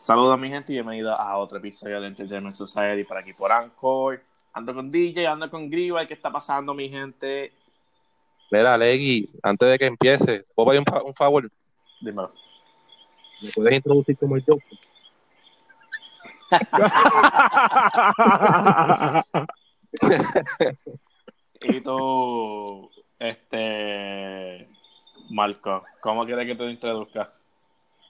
Saludos mi gente y bienvenidos a otro episodio de Entertainment Society por aquí por Anchor. Ando con DJ, ando con Griva, ¿qué está pasando mi gente? Mira, Legui, antes de que empiece, ¿puedo pedir un, fa- un favor? Dímelo. ¿Me puedes introducir como el Joker? Y tú, este, Marco, ¿cómo quieres que te introduzca?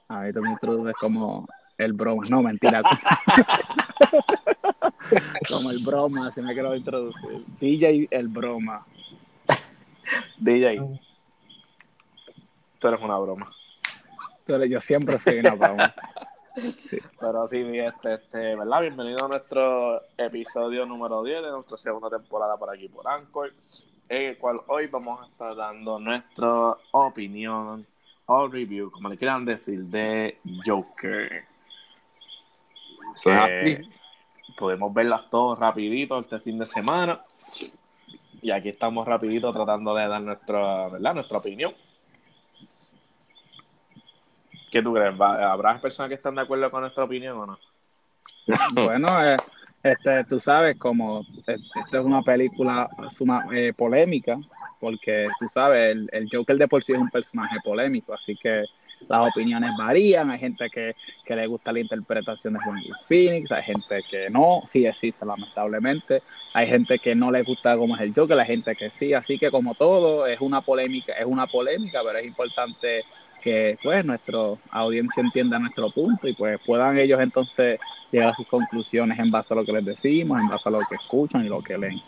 Ahí tú me introduces como el broma. No, mentira. como el broma, así me quiero introducir. DJ el broma. DJ, tú eres una broma. Pero yo siempre soy una broma. Pero sí, este, este, ¿verdad? Bienvenido a nuestro episodio número 10 de nuestra segunda temporada por aquí por Anchor, en el cual hoy vamos a estar dando nuestra opinión o review, como le quieran decir, de Joker. Eso es Eh, así. podemos verlas todas rapidito este fin de semana. Y aquí estamos rapidito tratando de dar nuestra, ¿verdad? nuestra opinión. ¿Qué tú crees? ¿Va- ¿Habrá personas que están de acuerdo con nuestra opinión o no? Bueno, eh, este, tú sabes, como eh, esta es una película suma, eh, polémica, porque tú sabes, el, el Joker de por sí es un personaje polémico, así que las opiniones varían. Hay gente que, que le gusta la interpretación de Joaquin Phoenix, hay gente que no, sí existe, lamentablemente. Hay gente que no le gusta cómo es el Joker, hay gente que sí, así que como todo, es una polémica, es una polémica, pero es importante que pues nuestra audiencia entienda nuestro punto y pues puedan ellos entonces llegar a sus conclusiones en base a lo que les decimos, en base a lo que escuchan y lo que leen.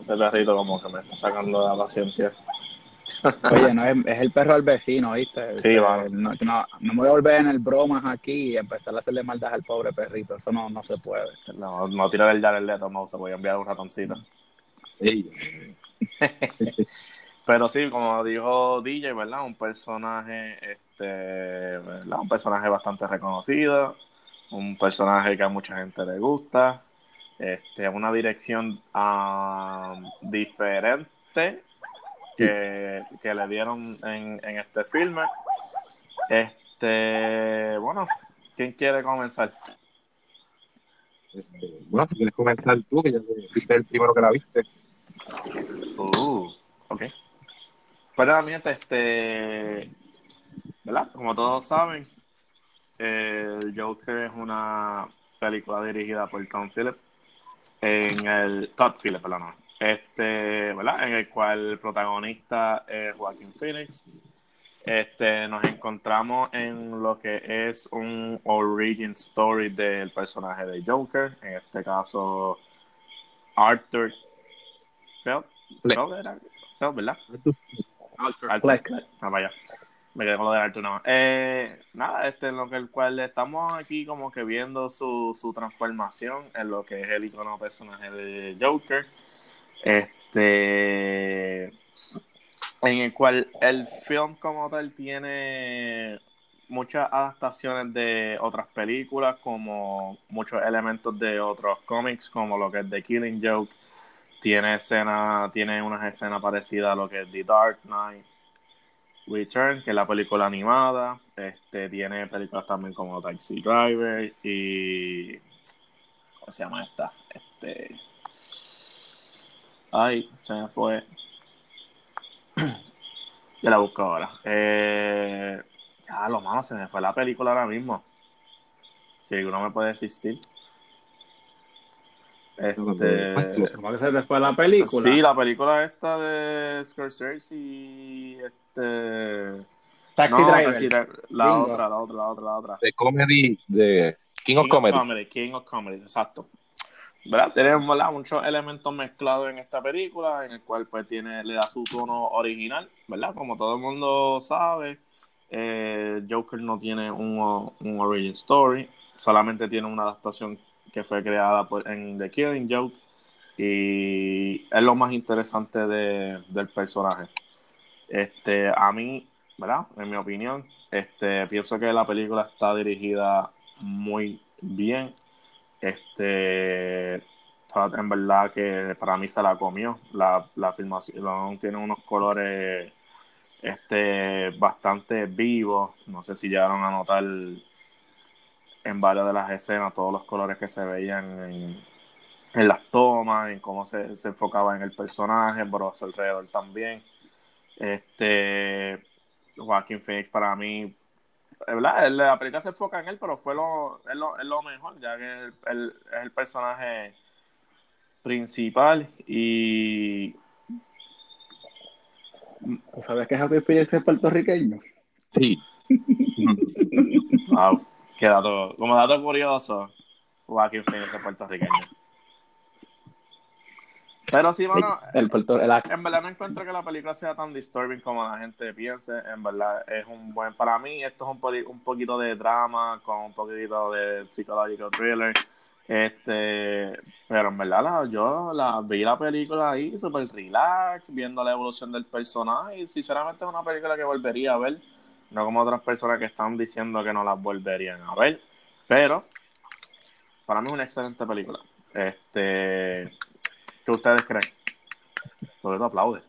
Ese perrito como que me está sacando la paciencia. Oye, no es, es el perro del vecino, ¿viste? Sí, vale. no, no, no me voy a volver en el bromas aquí y empezar a hacerle maldad al pobre perrito, eso no, no se puede. No, no tiro del Leto, no, te voy a enviar un ratoncito. Ey, Pero sí, como dijo DJ, ¿verdad? Un personaje, este, ¿verdad? Un personaje bastante reconocido, un personaje que a mucha gente le gusta, este, una dirección ah, diferente que, que le dieron en, en este filme. Este, bueno, ¿quién quiere comenzar? este, bueno, si quieres comenzar tú, que ya fuiste el primero que la viste. Uh, ok. Pero mi gente, este, ¿verdad? Como todos saben, el Joker es una película dirigida por Tom Phillips en el Todd Phillips, perdón, no. Este, ¿verdad? En el cual el protagonista es Joaquin Phoenix. Este, nos encontramos en lo que es un origin story del personaje de Joker, en este caso Arthur era- Feld, ¿verdad? Arthur. Fleck. Ah, vaya. Me quedé con lo de Arthur nada más. Eh, nada, este, en lo que el cual estamos aquí como que viendo su, su transformación en lo que es el icono personaje de Joker. Este en el cual el film como tal tiene muchas adaptaciones de otras películas, como muchos elementos de otros cómics, como lo que es The Killing Joke, tiene escena, tiene unas escenas parecidas a lo que es The Dark Knight Return, que es la película animada, este tiene películas también como Taxi Driver y ¿cómo se llama esta? Este ay, se me fue. Ya la busco ahora. Eh, ya, lo malo, se me fue la película ahora mismo. Si alguno me puede asistir. Este, ¿Cómo que se te fue la película? Sí, la película esta de Scorsese y este... Taxi no, Driver. Taxi. La otra, la otra, la otra, la otra. De comedy, de King of Comedy. King of Comedy, exacto. ¿Verdad? Tenemos ¿verdad? muchos elementos mezclados en esta película, en el cual pues tiene, le da su tono original, ¿verdad? Como todo el mundo sabe, eh, Joker no tiene un, un origin story, solamente tiene una adaptación que fue creada por, en The Killing Joke y es lo más interesante de- del personaje. Este, a mí, ¿verdad? En mi opinión, este, pienso que la película está dirigida muy bien. Este, en verdad que para mí se la comió. La, la filmación tiene unos colores este, bastante vivo. No sé si llegaron a notar en varias de las escenas todos los colores que se veían en, las tomas, en cómo se, se, enfocaba en el personaje, pero alrededor también. Este, Joaquín Phoenix para mí, ¿verdad? La película se enfoca en él, pero fue lo, es, lo, es lo mejor, ya que él, es el personaje principal y... ¿Sabes que Joaquín Phoenix es puertorriqueño? Sí. wow, qué dato, como dato curioso, Joaquín Phoenix es puertorriqueño. Pero sí, bueno, el, en verdad no encuentro que la película sea tan disturbing como la gente piense. En verdad es un buen, para mí esto es un, un poquito de drama con un poquito de psicológico thriller. Este, pero en verdad yo la, vi la película ahí super relax, viendo la evolución del personaje y sinceramente es una película que volvería a ver, no como otras personas que están diciendo que no las volverían a ver. Pero para mí es una excelente película. Este, ¿Qué ustedes creen? Por eso aplaude.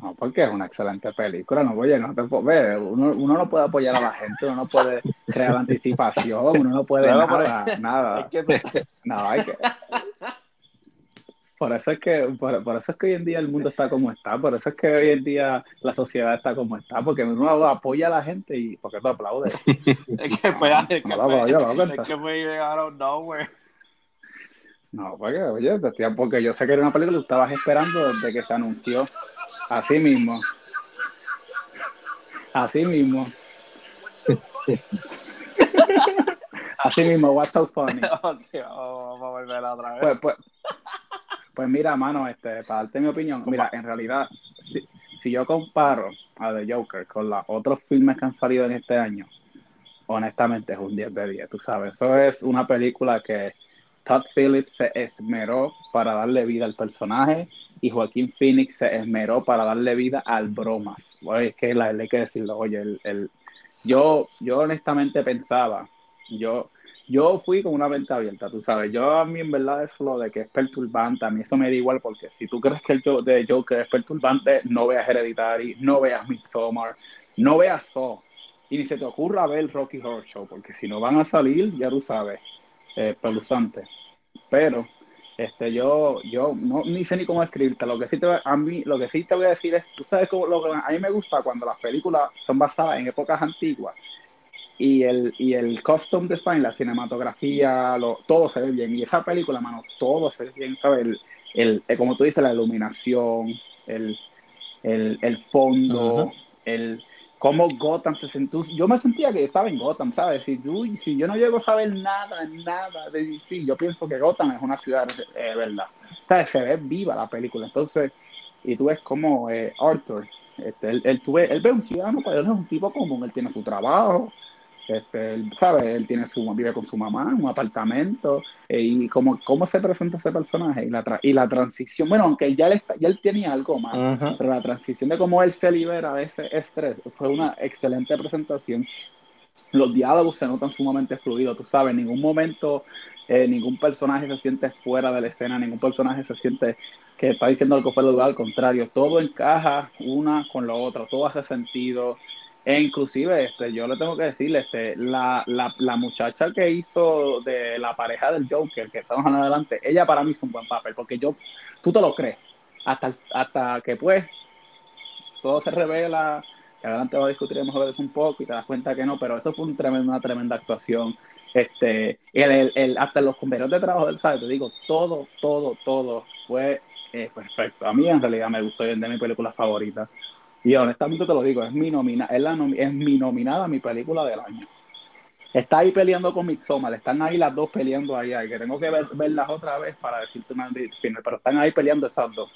No, porque es una excelente película. No, oye, no te ver, uno, uno no puede apoyar a la gente, uno no puede crear anticipación, uno no puede nada, nada. No, hay que... Por eso es que, por, por, eso es que hoy en día el mundo está como está, por eso es que hoy en día la sociedad está como está, porque uno apoya a la gente y porque tú aplaudes. es que fue, es que fue, es que fue of nowhere. No, porque, oye, porque yo sé que era una película que estabas esperando desde que se anunció. Así mismo. Así mismo. Así mismo, what's so funny. vamos a volver otra vez. Pues, pues, pues, mira, mano, este, para darte mi opinión, mira, en realidad, si, si yo comparo a The Joker con los otros filmes que han salido en este año, honestamente es un 10 de 10, tú sabes. Eso es una película que Todd Phillips se esmeró para darle vida al personaje y Joaquín Phoenix se esmeró para darle vida al bromas. es que la, hay que decirlo, oye, yo, honestamente pensaba, yo, fui con una venta abierta, tú sabes, yo a mí en verdad es lo de que es perturbante, a mí eso me da igual porque si tú crees que el de Joker es perturbante, no veas Hereditary, no veas Midsommar, no veas Saw, y ni se te ocurra ver Rocky Horror Show, porque si no van a salir, ya tú sabes, eh, Pero este, yo, yo no ni sé ni cómo escribirte. Lo que sí te, a mí, lo que sí te voy a decir es, tú sabes cómo, lo que a mí me gusta cuando las películas son basadas en épocas antiguas y el, y el custom design, la cinematografía, lo, todo se ve bien. Y esa película, mano, todo se ve bien, ¿sabes? El, el, eh, como tú dices, la iluminación, el, el, el fondo, el, cómo Gotham se sentó. Yo me sentía que estaba en Gotham, ¿sabes? Si, tú, si yo no llego a saber nada, nada de DC, yo pienso que Gotham es una ciudad, eh, ¿verdad? ¿Sabes? Se ve viva la película. Entonces, y tú ves como eh, Arthur, este, él, él, tú él ve un ciudadano, pero él es un tipo común, él tiene su trabajo, este, él, ¿sabe? Él tiene su, vive con su mamá un apartamento. Eh, y cómo, cómo se presenta ese personaje y la, y la transición. Bueno, aunque ya él, ya él tenía algo más, pero la transición de cómo él se libera de ese estrés fue una excelente presentación. Los diálogos se notan sumamente fluidos, tú sabes, en ningún momento eh, ningún personaje se siente fuera de la escena, ningún personaje se siente que está diciendo algo fuera de lugar, al contrario, todo encaja una con la otra, todo hace sentido. E inclusive, este, yo le tengo que decirle, este, la, la, la, muchacha que hizo de la pareja del Joker, que estamos adelante, ella para mí es un buen papel, porque yo, tú te lo crees, hasta, hasta que pues todo se revela, que adelante va a discutir mejor eso un poco y te das cuenta que no, pero eso fue una tremenda actuación. Este, el, el, hasta los compañeros de trabajo del ¿sabes? te digo, todo, todo, todo fue eh, perfecto. A mí en realidad me gustó, es de mi película favorita. Y honestamente te lo digo, es mi, nomina, es, la es mi nominada mi película del año. Está ahí peleando con Midsommar, están ahí las dos peleando ahí, que tengo que ver, verlas otra vez para decirte una pero están ahí peleando esas dos.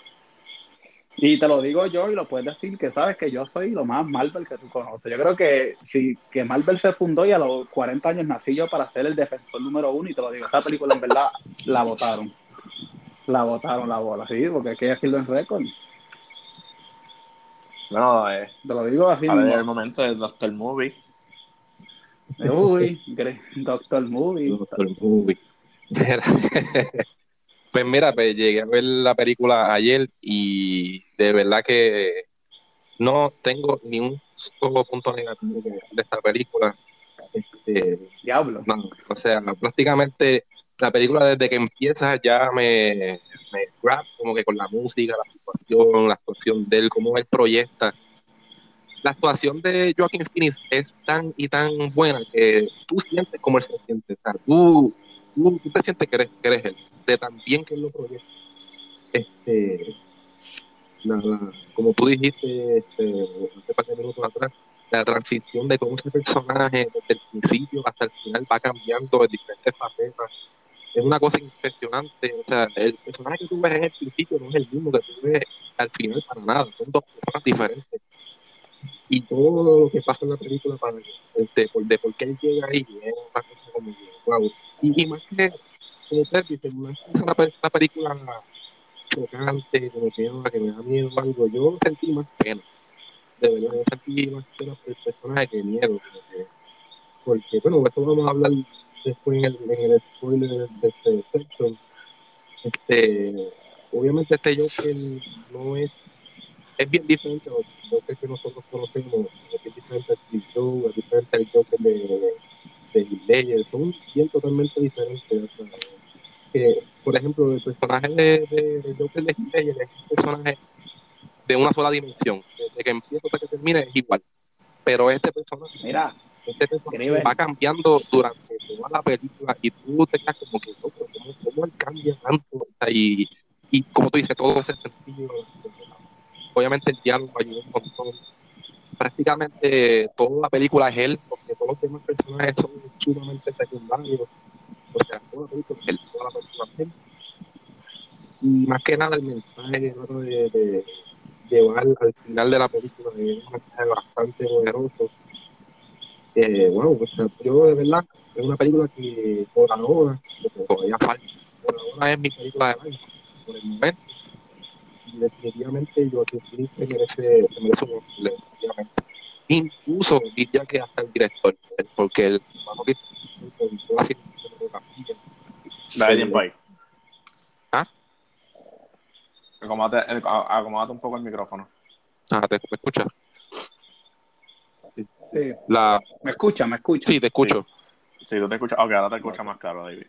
Y te lo digo yo y lo puedes decir que sabes que yo soy lo más Marvel que tú conoces. Yo creo que si que Marvel se fundó y a los 40 años nací yo para ser el defensor número uno y te lo digo, esta película en verdad la votaron. La votaron la bola, sí, porque hay que decirlo en récord. Bueno, eh, te lo digo así. A ver, el momento del Doctor Movie. Uy, Doctor Movie. Doctor Movie. pues mira, pues llegué a ver la película ayer y de verdad que no tengo ni un solo punto negativo de, de esta película. Este, Diablo. no, o sea, prácticamente la película desde que empieza ya me, me grab como que con la música, la situación, la actuación de él, cómo él proyecta. La actuación de Joaquin Phoenix es tan y tan buena que tú sientes como él se siente. O sea, tú, tú, tú te sientes que eres, que eres él, de tan bien que él lo proyecta. Este, como tú dijiste este, hace par minutos atrás, la transición de cómo ese personaje desde el principio hasta el final va cambiando en diferentes facetas. Es una cosa impresionante. O sea, el personaje que tú ves en el principio no es el mismo que tú ves al final para nada. Son dos personas diferentes. Y todo lo que pasa en la película para este, por, de por qué él llega ahí es una cosa como que, wow. Y, y más que, como ustedes dicen, no es una, una película chocante, como que, ah, que me da miedo algo. Yo sentí más pena. De verdad, yo sentí más pena por el personaje que miedo. que- porque, bueno, esto vamos a hablar después en el, en el spoiler de este section. Este, obviamente este Joker no es, es bien diferente a los que nosotros conocemos, es bien diferente al Steve es diferente al Joker de, de Ledger, son bien totalmente diferentes. que, por ejemplo, el personaje de, de, de Joker de Ledger es un personaje de una sola dimensión, desde que empieza hasta que termina es igual. Pero este personaje Mira, personaje Escribe. va cambiando durante toda la película y tú te quedas como que, "Loco, ¿cómo, cómo él cambia tanto? Y, y como tú dices, todo ese sentido. Obviamente el diálogo ayuda un montón. Prácticamente toda la película es él, porque todos los demás personajes son sumamente secundarios. O sea, toda la película es él, toda la película es él. Y más que nada el mensaje de, de llevar al final de la película es un mensaje bastante poderoso eh, bueno, pues, yo de verdad es una película que por ahora, todavía falta, por ahora es mi película del año, por el momento. Y definitivamente yo que sí se merece, se merece un definitivamente. Incluso diría que hasta el director, porque el hermano que toda la tiempo ahí. ¿Ah? Acomódate, a- acomódate un poco el micrófono. ah, ¿te, ¿me escuchas? Sí. La, ¿Me escucha? ¿Me escucha? sí, te escucho. Sí, tú te escuchas. Ok, ahora te escuchas más claro, David.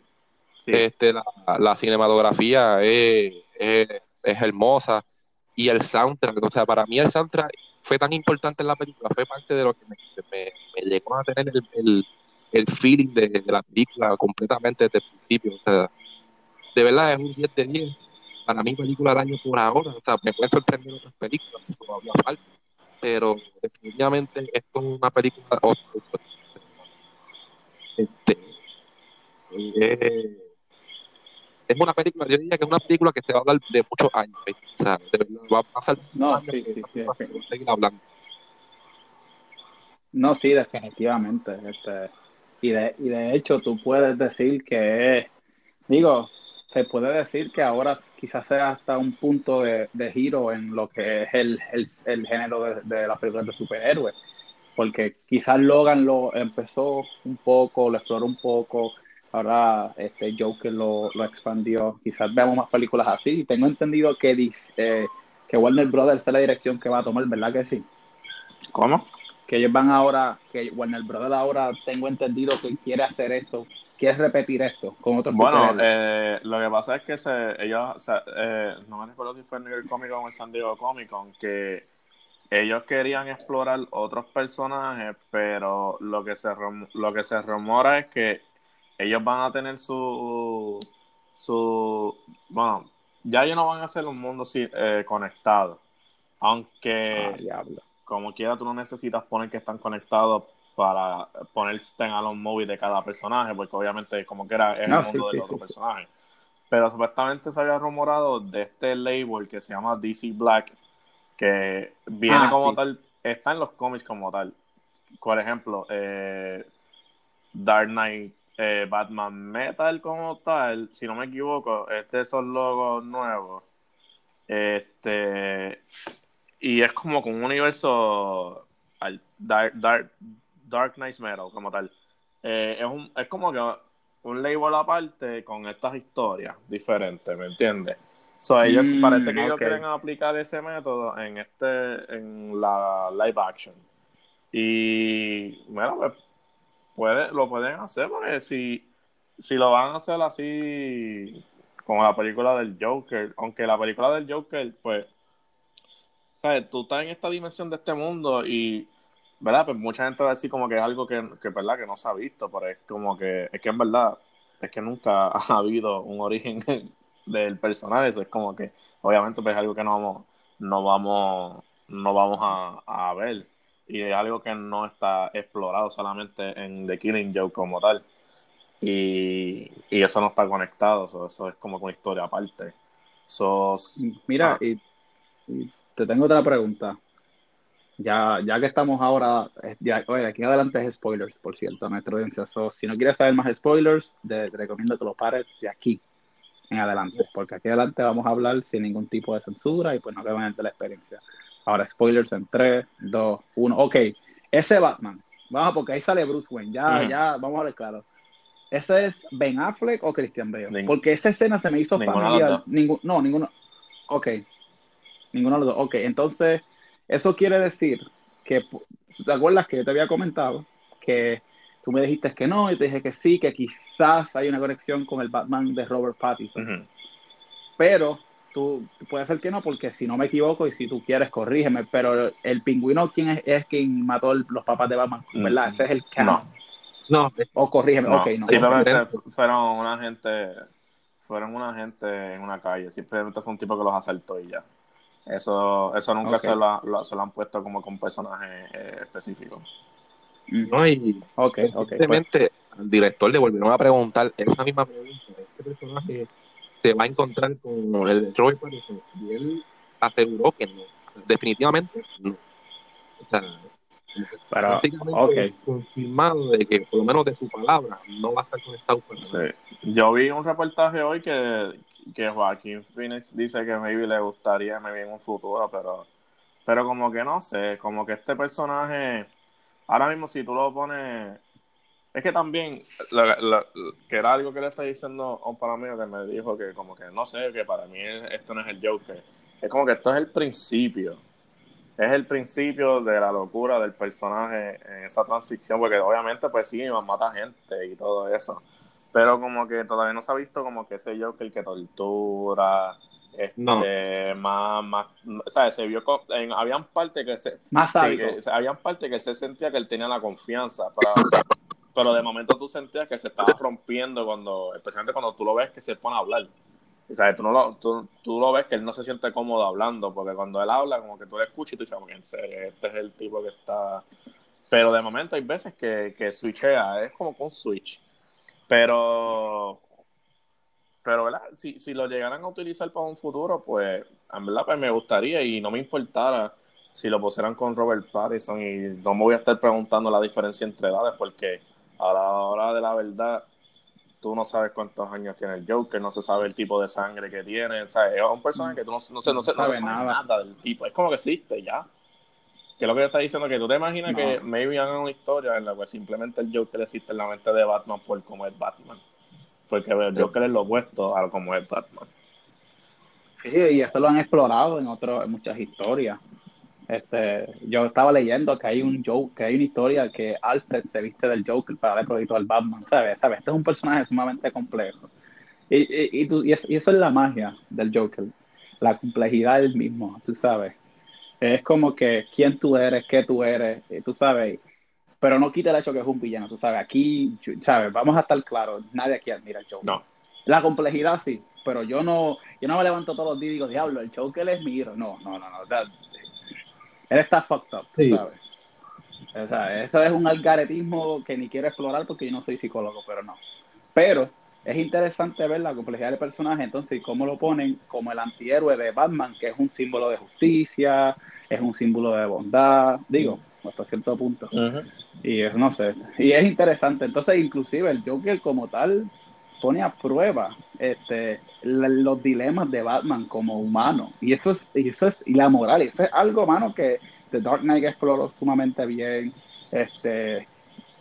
Sí. Este, la, la cinematografía es, es, es hermosa y el soundtrack, o sea, para mí el soundtrack fue tan importante en la película, fue parte de lo que me, me, me llegó a tener el, el, el feeling de, de la película completamente desde el principio, o sea, de verdad es un 10 de 10 para mí película del año por ahora, o sea, me pueden sorprender otras películas, todavía falta, pero definitivamente esto es una película este, eh, es una película, yo diría que es una película que se va a hablar de muchos años, ¿viste? o sea, de verdad, va a pasar No, años sí, sí, sí, seguir hablando. No, sí, definitivamente. Este, y, de, y de hecho, tú puedes decir que digo, se puede decir que ahora quizás sea hasta un punto de, de giro en lo que es el, el, el género de, de las películas de superhéroes. Porque quizás Logan lo empezó un poco, lo exploró un poco, ahora este Joker lo, lo expandió. Quizás veamos más películas así. Y tengo entendido que, dis- eh, que Warner Brothers es la dirección que va a tomar, ¿verdad que sí? ¿Cómo? que ellos van ahora, que Warner Brothers ahora tengo entendido que quiere hacer eso, quiere repetir esto con otros Bueno, eh, lo que pasa es que se, ellos, eh, no me recuerdo si fue en York Comic Con o en San Diego Comic Con, que ellos querían explorar otros personajes, pero lo que se lo que se rumora es que ellos van a tener su su bueno, ya ellos no van a hacer un mundo eh, conectado, aunque Ah, como quiera tú no necesitas poner que están conectados para poner stand-alone movie de cada personaje, porque obviamente como que era es No, el sí, mundo sí, del otro sí, personaje. Pero supuestamente se había rumorado de este label que se llama DC Black, que viene Ah, como tal, está en los cómics como tal. Por ejemplo, eh, Dark Knight, eh, Batman Metal como tal, si no me equivoco, este son logos nuevos. Este, y es como con un universo al- Dark, Dark, Dark Knight Metal como tal. Eh, es, un, es como que un label aparte con estas historias diferentes, ¿me entiendes? So, ellos Mm, parece que ellos quieren aplicar ese método en este en la live action. Y bueno, pues puede, lo pueden hacer porque si, si lo van a hacer así como la película del Joker, aunque la película del Joker, pues, sabes, tú estás en esta dimensión de este mundo y, ¿verdad? Pues mucha gente va a decir como que es algo que, que ¿verdad? Que no se ha visto, pero es como que, es que en verdad, es que nunca ha habido un origen del personaje, eso es como que, obviamente, pues es algo que no vamos, no vamos, no vamos a, a ver. Y es algo que no está explorado solamente en The Killing Joke como tal. Y, y eso no está conectado, so, eso es como una historia aparte. So, Mira, Ah. y, y te tengo otra pregunta. Ya, ya que estamos ahora, eh, ya, oye, de aquí adelante es spoilers, por cierto, a nuestra audiencia. So, si no quieres saber más spoilers, te, te recomiendo que lo pares de aquí en adelante, porque aquí adelante vamos a hablar sin ningún tipo de censura y pues no te van a entrar la experiencia. Ahora, spoilers en 3, 2, 1. Ok, ese Batman, vamos, porque ahí sale Bruce Wayne, ya, ya, vamos a ver claro. ¿Ese es Ben Affleck o Christian Bale? Ning- Porque esa escena se me hizo Ninguno de familiar. Ningún, no, ninguno. Ok. Ninguno de los dos. Ok, entonces, eso quiere decir que, ¿te acuerdas que yo te había comentado que tú me dijiste que no? Y te dije que sí, que quizás hay una conexión con el Batman de Robert Pattinson. Pero tú puede ser que no, porque si no me equivoco y si tú quieres, corrígeme. Pero el pingüino, ¿quién es, es quien mató el- los papás de Batman? ¿Verdad? Mm, Ese es el No, canon. No, O corrígeme. no, ok, no. simplemente fueron una gente, fueron una gente en una calle, simplemente fue un tipo que los asaltó y ya. Eso, eso nunca se, lo, lo- se lo han puesto como con personaje eh, específico. No, y Ok, ok. pues, Evidentemente, al director le volvieron a preguntar esa misma pregunta. Este personaje se va a encontrar con el Robert Pattinson y él aseguró que no. Definitivamente no. O sea, Pero, prácticamente ok. confirmado de que por lo menos de su palabra no va a estar conectado con Sí. Yo vi un reportaje hoy que, que Joaquín Phoenix dice que maybe le gustaría maybe en un futuro, pero, pero como que no sé, como que este personaje, ahora mismo si tú lo pones, es que también, que era algo que le está diciendo a un pana mío que me dijo que como que no sé, que para mí esto no es el Joker, es como que esto es el principio. Es el principio de la locura del personaje en esa transición, porque obviamente pues sí, mata gente y todo eso pero como que todavía no se ha visto como que ese Joker que tortura este No. más más sabes se vio en, habían partes que se Más sí, que- habían partes que se sentía que él tenía la confianza pero, pero de momento tú sentías que se estaba rompiendo cuando especialmente cuando tú lo ves que se pone a hablar o sea, tú, no lo, tú, tú lo ves que él no se siente cómodo hablando, porque cuando él habla, como que tú le escuchas y tú dices, como que en serio, este es el tipo que está... Pero de momento hay veces que, que switchea, es como con switch. Pero, pero ¿verdad? Si, si lo llegaran a utilizar para un futuro, pues en verdad pues me gustaría y no me importara si lo pusieran con Robert Pattinson y no me voy a estar preguntando la diferencia entre edades porque a la hora de la verdad tú no sabes cuántos años tiene el Joker, no se sabe el tipo de sangre que tiene, ¿sabes? Es un personaje que tú no, no, sé, no, sé, no sabe se sabe nada. nada. del tipo, es como que existe ya. Que es lo que yo está diciendo, que tú te imaginas No. que maybe hagan una historia en la que simplemente el Joker existe en la mente de Batman por cómo es Batman. Porque el Joker es lo opuesto a cómo es Batman. Sí, y eso lo han explorado en otro, en muchas historias. Este, yo estaba leyendo que hay un joke, que hay una historia que Alfred se viste del Joker para darle proyecto al Batman, ¿sabes? ¿Sabes? Este es un personaje sumamente complejo. Y, y, y, tú- y eso es la magia del Joker, la complejidad del mismo, tú sabes. Es como que quién tú eres, qué tú eres, y tú sabes, pero no quita el hecho que es un villano, tú sabes. Aquí, yo- ¿sabes? Vamos a estar claros, nadie aquí admira al Joker. No. La complejidad sí, pero yo no, yo no me levanto todos los días y digo, diablo, el Joker es mi hero. No, no, no, no. that- él está fucked up, tú Sí. sabes. O sea, eso es un algaretismo que ni quiero explorar porque yo no soy psicólogo, pero no. Pero es interesante ver la complejidad del personaje, entonces, y cómo lo ponen como el antihéroe de Batman, que es un símbolo de justicia, es un símbolo de bondad, digo, hasta cierto punto. Y es, no sé, y es interesante. Entonces, inclusive el Joker como tal pone a prueba este, la- los dilemas de Batman como humano. Y eso es, y eso es, y la moral, y eso es algo, mano, que The Dark Knight exploró sumamente bien. Este,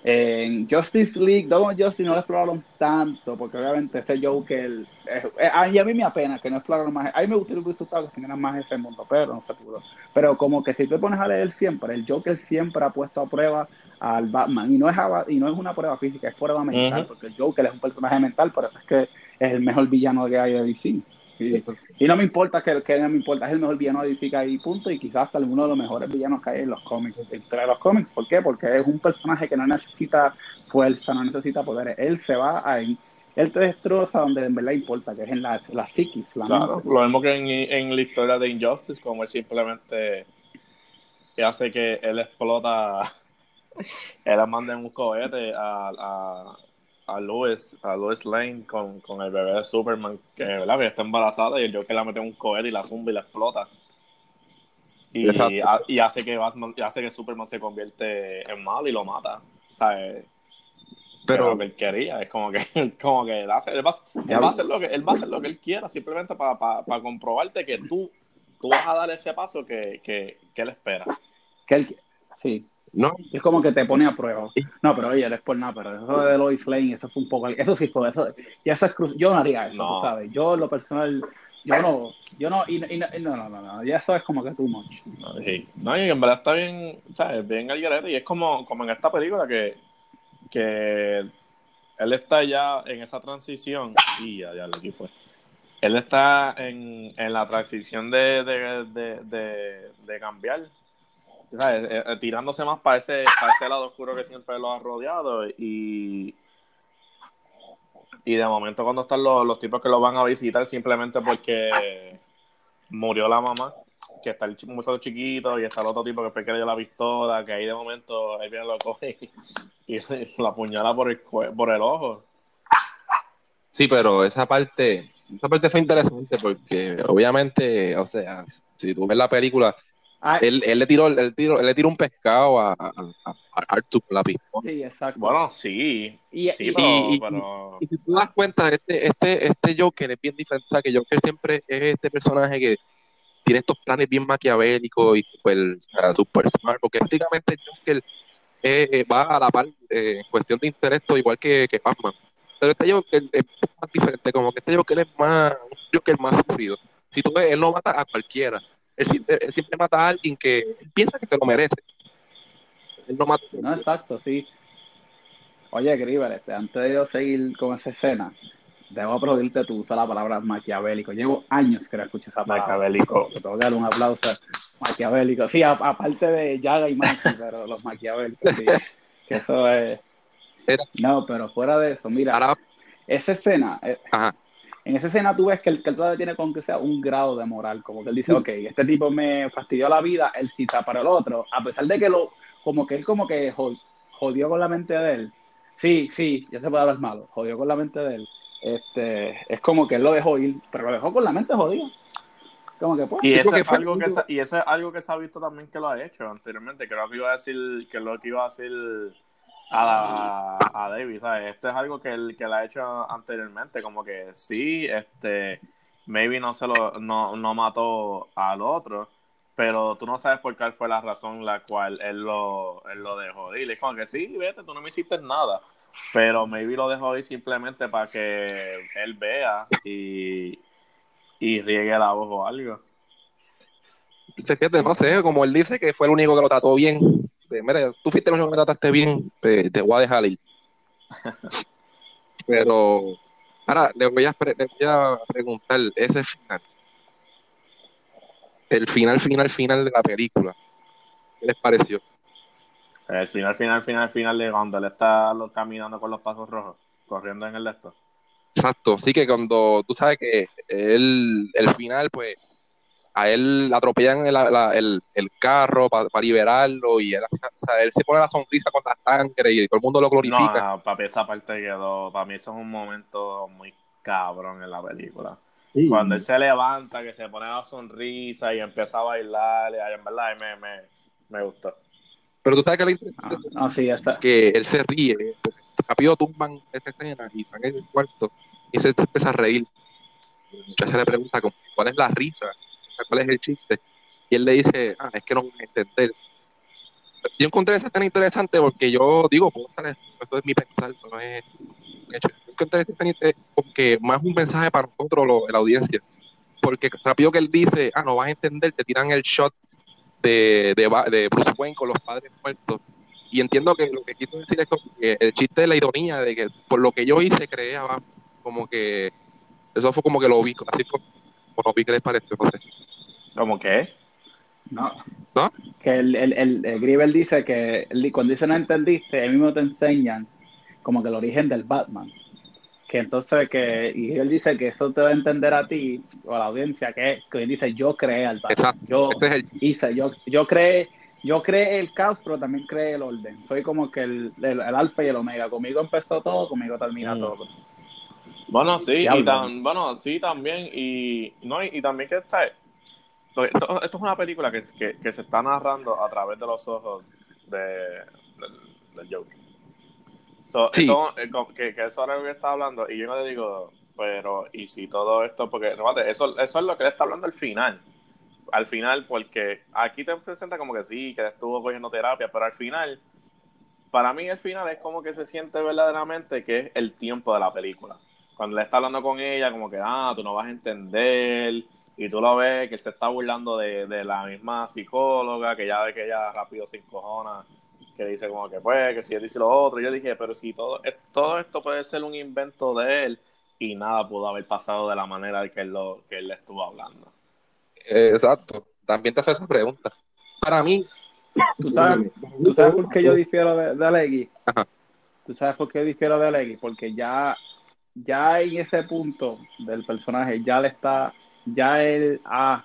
En Justice League, Dawn of Justice no lo exploraron tanto, porque obviamente este Joker, eh, a, y a mí me apena que no exploraron más. A mí me gustaría que tuvieran más ese mundo, pero no se pudo. Pero como que si te pones a leer siempre, el Joker siempre ha puesto a prueba al Batman, y no es, y no es una prueba física, es prueba mental, porque el Joker es un personaje mental, por eso es que es el mejor villano que hay de DC. Y, no me importa que, que, no me importa, es el mejor villano de DC que hay, punto, y quizás hasta uno de los mejores villanos que hay en los cómics, entre los cómics, ¿por qué? Porque es un personaje que no necesita fuerza, no necesita poderes, él se va ahí, él te destroza donde en verdad importa, que es en la, la psiquis. claro, lo mismo que en, en, la historia de Injustice, como él simplemente hace que él explota, él manda un cohete a a Lois, a Lois Lane con, con el bebé de Superman, que, ¿verdad? está embarazada y el Joker la mete un cohete y la zumba y la explota. Y, y, hace que Batman, hace que Superman se convierte en malo y lo mata. ¿Sabes? Pero lo que él quería, es como que, como que él, hace, él, va, a hacer lo que, él va a hacer lo que él quiera, simplemente para, para, comprobarte que tú, tú vas a dar ese paso que, que, que él espera. Que él, sí, ¿no? Es como que te pone a prueba. No, pero oye, no es por nada, pero eso de Lois Lane, eso fue un poco, eso sí fue, eso, y eso es yo no haría eso, no. ¿sabes? Yo, lo personal, yo no, yo no, y, y, no, no, no, no, ya eso es como que too much. Sí. No, y en verdad está bien, ¿sabes? Bien al y es como, como en esta película que, que él está ya en esa transición, y ya, ya, aquí fue. Él está en, en la transición de, de, de, de, de cambiar eh, eh, tirándose más para ese, lado oscuro que siempre lo ha rodeado y, y de momento cuando están los, tipos que lo van a visitar simplemente porque murió la mamá, que está el muchacho chiquito y está el otro tipo que fue que le dio la pistola, que ahí de momento él viene lo coge y, y la apuñala por el, por el ojo. Sí, pero esa parte, esa parte fue interesante porque obviamente, o sea, si tú ves la película, Ah, él, él, le tiró, él, tiró, él le tiró un pescado a, a, a Arthur con la pistola. Sí, exacto. Bueno, sí. Y, sí, y, pero, y, si tú das cuenta, este, este, este Joker es bien diferente. O sea, que Joker siempre es este personaje que tiene estos planes bien maquiavélicos y super, super smart, porque prácticamente Joker eh, eh, va a la par eh, en cuestión de intelecto igual que, que Batman. Pero este Joker es más diferente, como que este Joker es más, un Joker más sufrido. Si tú ves, él no mata a cualquiera él siempre, mata a alguien que piensa que te lo merece. Él no mata. No, exacto, sí. Oye, Grieber, este, antes de yo seguir con esa escena, debo aplaudirte tú usas la palabra maquiavélico. Llevo años que no escucho esa palabra. Maquiavélico. Te voy a dar un aplauso. Maquiavélico. Sí, aparte de Yaga y Maxi, pero los maquiavélicos, sí. Que eso es. No, pero fuera de eso, mira, esa escena. Eh, Ajá en esa escena tú ves que el, que todavía tiene con que sea un grado de moral, como que él dice, ok, este tipo me fastidió la vida, él cita para el otro, a pesar de que lo, como que él como que jodió con la mente de él. Sí, sí, ya se puede hablar malo, jodió con la mente de él. Este, es como que él lo dejó ir, pero lo dejó con la mente jodida. Como que, pues, y, eso es algo que y eso es algo que se ha visto también que lo ha hecho anteriormente. Creo que iba a decir, que lo que iba a decir a, a David, ¿sabes? Esto es algo que él, que ha hecho anteriormente, como que sí, este, maybe no se lo, no, no mató al otro, pero tú no sabes por qué fue la razón la cual él lo, él lo dejó ir. Es como que sí, vete, tú no me hiciste nada, pero maybe lo dejó ir simplemente para que él vea y, y riegue la voz o algo. no sé, como él dice que fue el único que lo trató bien, este, mira, tú fuiste el que me trataste bien, te, te, voy a dejar ir. Pero ahora le voy, a, voy a preguntar ese final. El final, final, final de la película. ¿Qué les pareció? El final, final, final, final de cuando él está caminando con los pasos rojos, corriendo en el esto. Exacto, sí que cuando tú sabes que el, el final, pues a él atropellan el, el, carro para liberarlo y él, él se pone la sonrisa con la sangre y todo el mundo lo glorifica. No, para esa parte quedó, para mí eso es un momento muy cabrón en la película. Cuando él se levanta, que se pone la sonrisa y empieza a bailar, y en verdad me, me, me gustó. Pero tú sabes que le ah, sí, que él se ríe, rápido tumban esta escena y están en el cuarto y se empieza a reír. Entonces se le pregunta cuál es la risa cuál es el chiste. Y él le dice, ah, es que no van a entender. yo encontré esa tan interesante porque yo digo, esto es mi pensar, no es hecho. Yo encontré esa tan interesante porque más un mensaje para nosotros, la audiencia. Porque rápido que él dice, ah, no vas a entender, te tiran el shot de, de, de Bruce Wayne con los padres muertos. Y entiendo que lo que quiso decir es que el chiste de la ironía de que por lo que yo hice creé como que eso fue como que lo vi, así como, como vi que les parece, no sé. ¿Cómo qué? No. ¿No? Que el, el, el, el dice que cuando dice no entendiste, él mismo te enseñan como que el origen del Batman. Que entonces que, y él dice que eso te va a entender a ti o a la audiencia, que, que él dice yo creé al Batman. Yo este hice, yo, yo creé, yo creé el caos, pero también creé el orden. Soy como que el, el, alfa y el omega. Conmigo empezó todo, conmigo termina mm. todo. Bueno, sí, y tan, bueno, sí también, y no, y, también que está esto, es una película que, que, se está narrando a través de los ojos de, del, Joker. sí. Eh, que, que, eso es lo que está hablando, y yo no le digo, pero, y si todo esto, porque, eso, eso es lo que él está hablando al final. Al final, porque aquí te presenta como que sí, que estuvo cogiendo terapia, pero al final, para mí el final es como que se siente verdaderamente que es el tiempo de la película. Cuando le está hablando con ella, como que, ah, tú no vas a entender, y tú lo ves que él se está burlando de, la misma psicóloga, que ya ve que ella rápido se encojona, que dice como que pues, que si él dice lo otro. Yo dije, pero si todo, todo esto puede ser un invento de él y nada pudo haber pasado de la manera que él, lo, que él estuvo hablando. Eh, exacto, también te hace esa pregunta. Para mí, ¿tú sabes, ¿tú sabes por qué yo difiero de, de Alegui? ¿Tú sabes por qué difiero de Alegui? Porque ya, ya en ese punto del personaje ya le está ya él ha,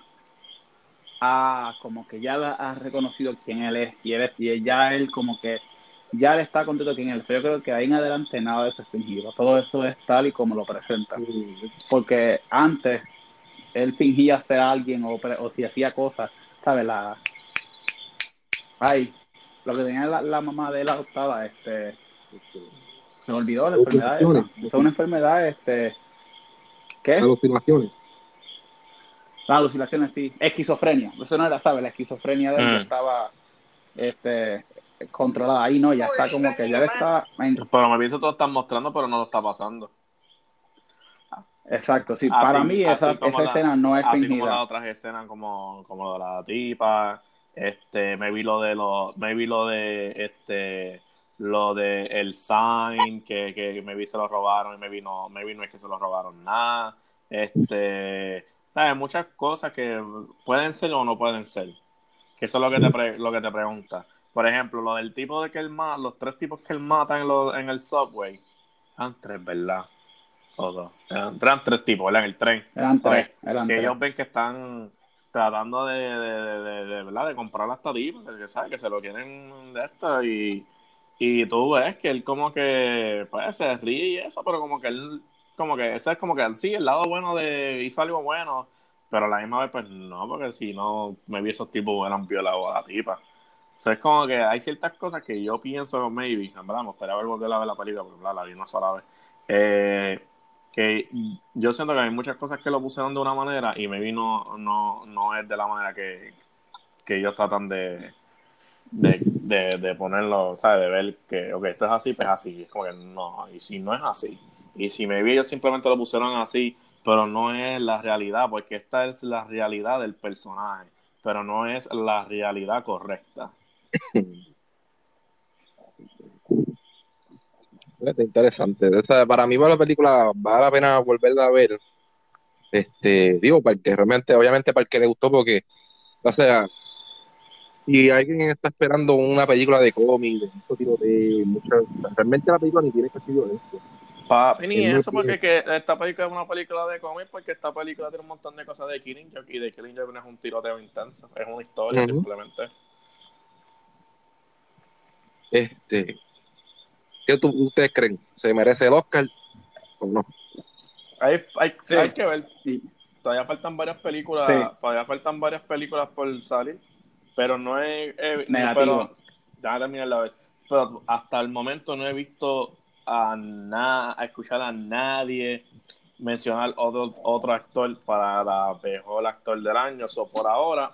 como que ya ha reconocido quién él es y, él, y ya él como que ya le está contento quién él es. Yo creo que ahí en adelante nada de eso es fingido. Todo eso es tal y como lo presenta. Porque antes él fingía ser alguien o, o si hacía cosas, ¿sabes? La... Ay, lo que tenía la, mamá de él adoptada, este... Se me olvidó la enfermedad esa. Es una enfermedad, este... ¿Qué? Alucinaciones. Las alucinaciones, sí. Esquizofrenia. Eso no era, ¿sabes? La esquizofrenia de él mm. estaba este, controlada. Ahí no, ya está como que ya está. Pero me pienso todo están mostrando, pero no lo está pasando. Exacto, sí. Para mí esa, esa escena no es así como las otras escenas como, como de la tipa, este, me vi lo de lo, me vi lo de este lo de el sign que, que me vi se lo robaron y me vi no, me vi no es que se lo robaron nada. Este ¿sabes? Muchas cosas que pueden ser o no pueden ser. Que eso es lo que te, lo que te pregunta. Por ejemplo, lo del tipo de que él mata, los tres tipos que él mata en, en el subway. Eran tres, ¿verdad? Todos. Eran, tres tipos, ¿verdad? En el tren. Eran tres. que ellos ven que están tratando de, de, de, ¿verdad? de comprar las tarifas, que, ¿sabes? que se lo quieren de esto y, y tú ves que él como que pues se ríe y eso, pero como que él como que eso es como que sí, el lado bueno de hizo algo bueno, pero a la misma vez, pues no, porque si no me vi esos tipos hubieran violado a la tipa. O es como que hay ciertas cosas que yo pienso, maybe, en verdad, me gustaría ver volver a ver la película, porque la vi una sola vez. Eh, que yo siento que hay muchas cosas que lo pusieron de una manera y maybe no, no, no es de la manera que, que ellos tratan de, de, de, de ponerlo, ¿sabes? De ver que, ok, esto es así, pues así. Es como que no, y si no es así, y si me vi, ellos simplemente lo pusieron así, pero no es la realidad, porque esta es la realidad del personaje, pero no es la realidad correcta. Interesante. para mí, para la película, vale la pena volverla a ver. Este, digo, porque realmente, obviamente, para el que le gustó, porque, o sea, si alguien está esperando una película de cómic, de realmente la película ni tiene que ser esto ni eso, porque que esta película es una película de cómic, porque esta película tiene un montón de cosas de Killing Joke y de Killing Joke no es un tiroteo intenso, es una historia simplemente. Este, ¿Qué ustedes creen? ¿Se merece el Oscar o no? Hay, hay, hay que ver. Todavía faltan varias películas, todavía faltan varias películas por salir, pero no es... Eh, pero, ya terminé la vez. Pero hasta el momento no he visto a, nada a escuchar a nadie mencionar otro, otro actor para la mejor actor del año. So, por ahora,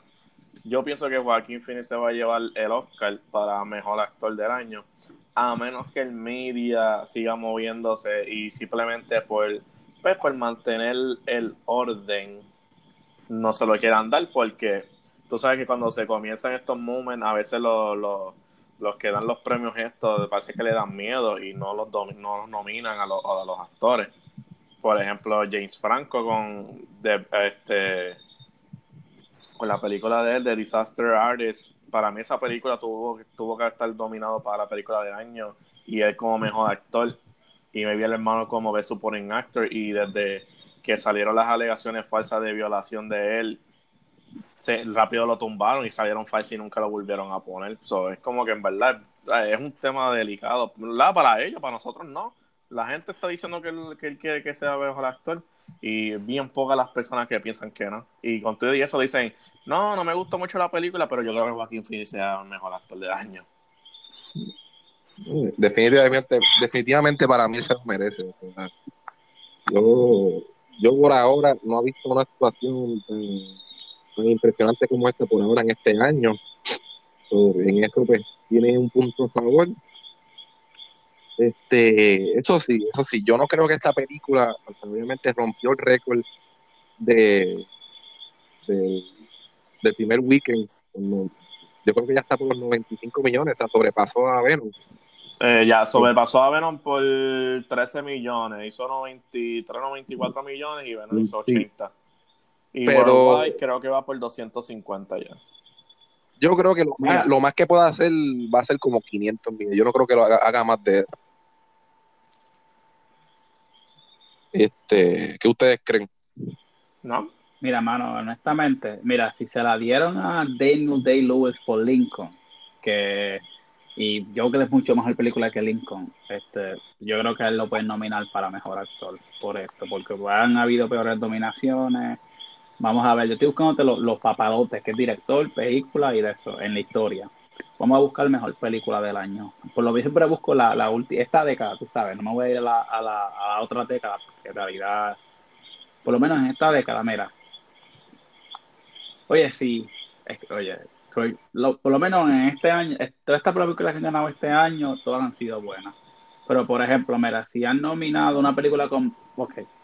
yo pienso que Joaquín Phoenix se va a llevar el Oscar para mejor actor del año, a menos que el media siga moviéndose y simplemente por, pues, por mantener el orden no se lo quieran dar porque tú sabes que cuando se comienzan estos momentos, a veces los, que dan los premios estos parece que le dan miedo y no los, no nominan a los, a los actores. Por ejemplo, James Franco con de, este con la película de él, de Disaster Artist. Para mí esa película tuvo, tuvo que estar dominado para la película de año y él como mejor actor y me vi el hermano como Best Supporting Actor y desde que salieron las alegaciones falsas de violación de él, se, rápido lo tumbaron y salieron falsas y nunca lo volvieron a poner. es como que en verdad es un tema delicado. Para ellos, para nosotros no. La gente está diciendo que él, que quiere que sea mejor actor y bien pocas las personas que piensan que no. Y con todo y eso dicen, no, no me gustó mucho la película, pero yo creo que Joaquín Phoenix sea el mejor actor de año. Definitivamente, definitivamente para mí se lo merece. Yo yo por ahora no he visto una situación tan, impresionante como esta por ahora en este año. en eso pues tiene un punto a favor. Este, eso sí, eso sí, yo no creo que esta película obviamente rompió el récord de, del primer weekend. Yo creo que ya está por los 95 millones, está sobrepasó a Venom. Eh, ya sobrepasó a Venom por 13 millones, hizo 93, 94 millones y Venom hizo 80. Y Pero, creo que va por 250 ya. Yo creo que lo más, que pueda hacer va a ser como 500 millones. Yo no creo que lo haga, más de eso. Este, ¿Qué ustedes creen? No. Mira, mano, honestamente, mira, si se la dieron a Daniel Day-Lewis por Lincoln, que y yo creo que es mucho mejor película que Lincoln. Este, yo creo que él lo pueden nominar para mejor actor por esto, porque han habido peores dominaciones. Vamos a ver, yo estoy buscando los, los papadotes, que es director, película y de eso, en la historia. Vamos a buscar mejor película del año. Por lo que siempre busco la, la última, esta década, tú sabes, no me voy a ir a la, a la, a la otra década, porque en realidad, por lo menos en esta década, mira. Oye, sí, es que, oye, por lo menos en este año, todas estas películas que han ganado este año, todas han sido buenas. Pero, por ejemplo, mira, si han nominado una película con,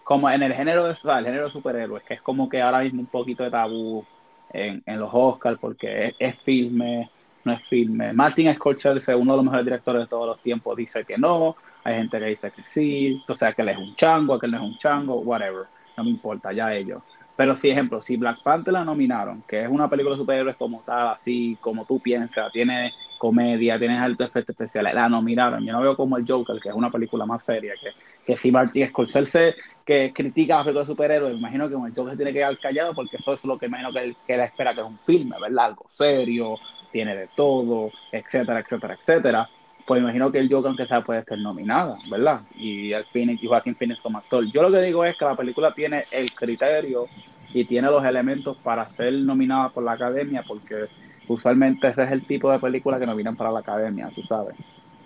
como en el género de el género de superhéroes, que es como que ahora mismo un poquito de tabú en, los Oscars, porque es, filme, no es filme. Martin Scorsese, uno de los mejores directores de todos los tiempos, dice que no. Hay gente que dice que sí, o sea, que él es un chango, que no es un chango, whatever. No me importa, ya ellos. Pero si, ejemplo, si Black Panther la nominaron, que es una película de superhéroes como tal, así como tú piensas, tiene comedia, tiene altos efectos especiales, la nominaron. Yo no veo como el Joker, que es una película más seria, que, que si Martin Scorsese que critica a las películas de superhéroes, me imagino que el Joker tiene que quedar callado porque eso es lo que imagino que él espera que es un filme, ¿verdad? Algo serio, tiene de todo, etcétera, etcétera, etcétera pues imagino que el Joker aunque sea puede ser nominada, ¿verdad? Y al Phoenix y Joaquín Phoenix como actor. Yo lo que digo es que la película tiene el criterio y tiene los elementos para ser nominada por la academia, porque usualmente ese es el tipo de película que nominan para la academia, tú sabes.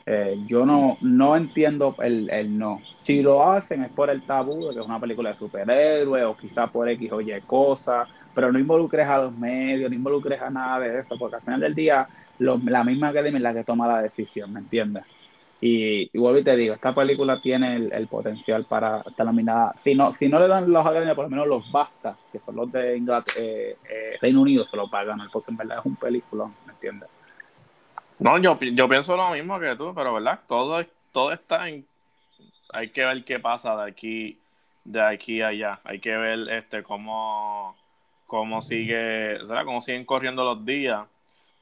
Eh, yo no, no entiendo el, el, no. Si lo hacen es por el tabú de que es una película de superhéroes o quizá por X o Y cosas, pero no involucres a los medios, no involucres a nada de eso, porque al final del día la misma academia es la que toma la decisión, ¿me entiendes? Y, y te digo, esta película tiene el, potencial para estar nominada. Si no, si no le dan los academias, por lo menos los basta, que son los de eh, eh, Reino Unido, se lo pagan, porque en verdad es un película, ¿me entiendes? No, yo, yo pienso lo mismo que tú, pero verdad, todo, todo está en. Hay que ver qué pasa de aquí, de aquí a allá. Hay que ver este cómo, cómo sigue, ¿sabes? cómo siguen corriendo los días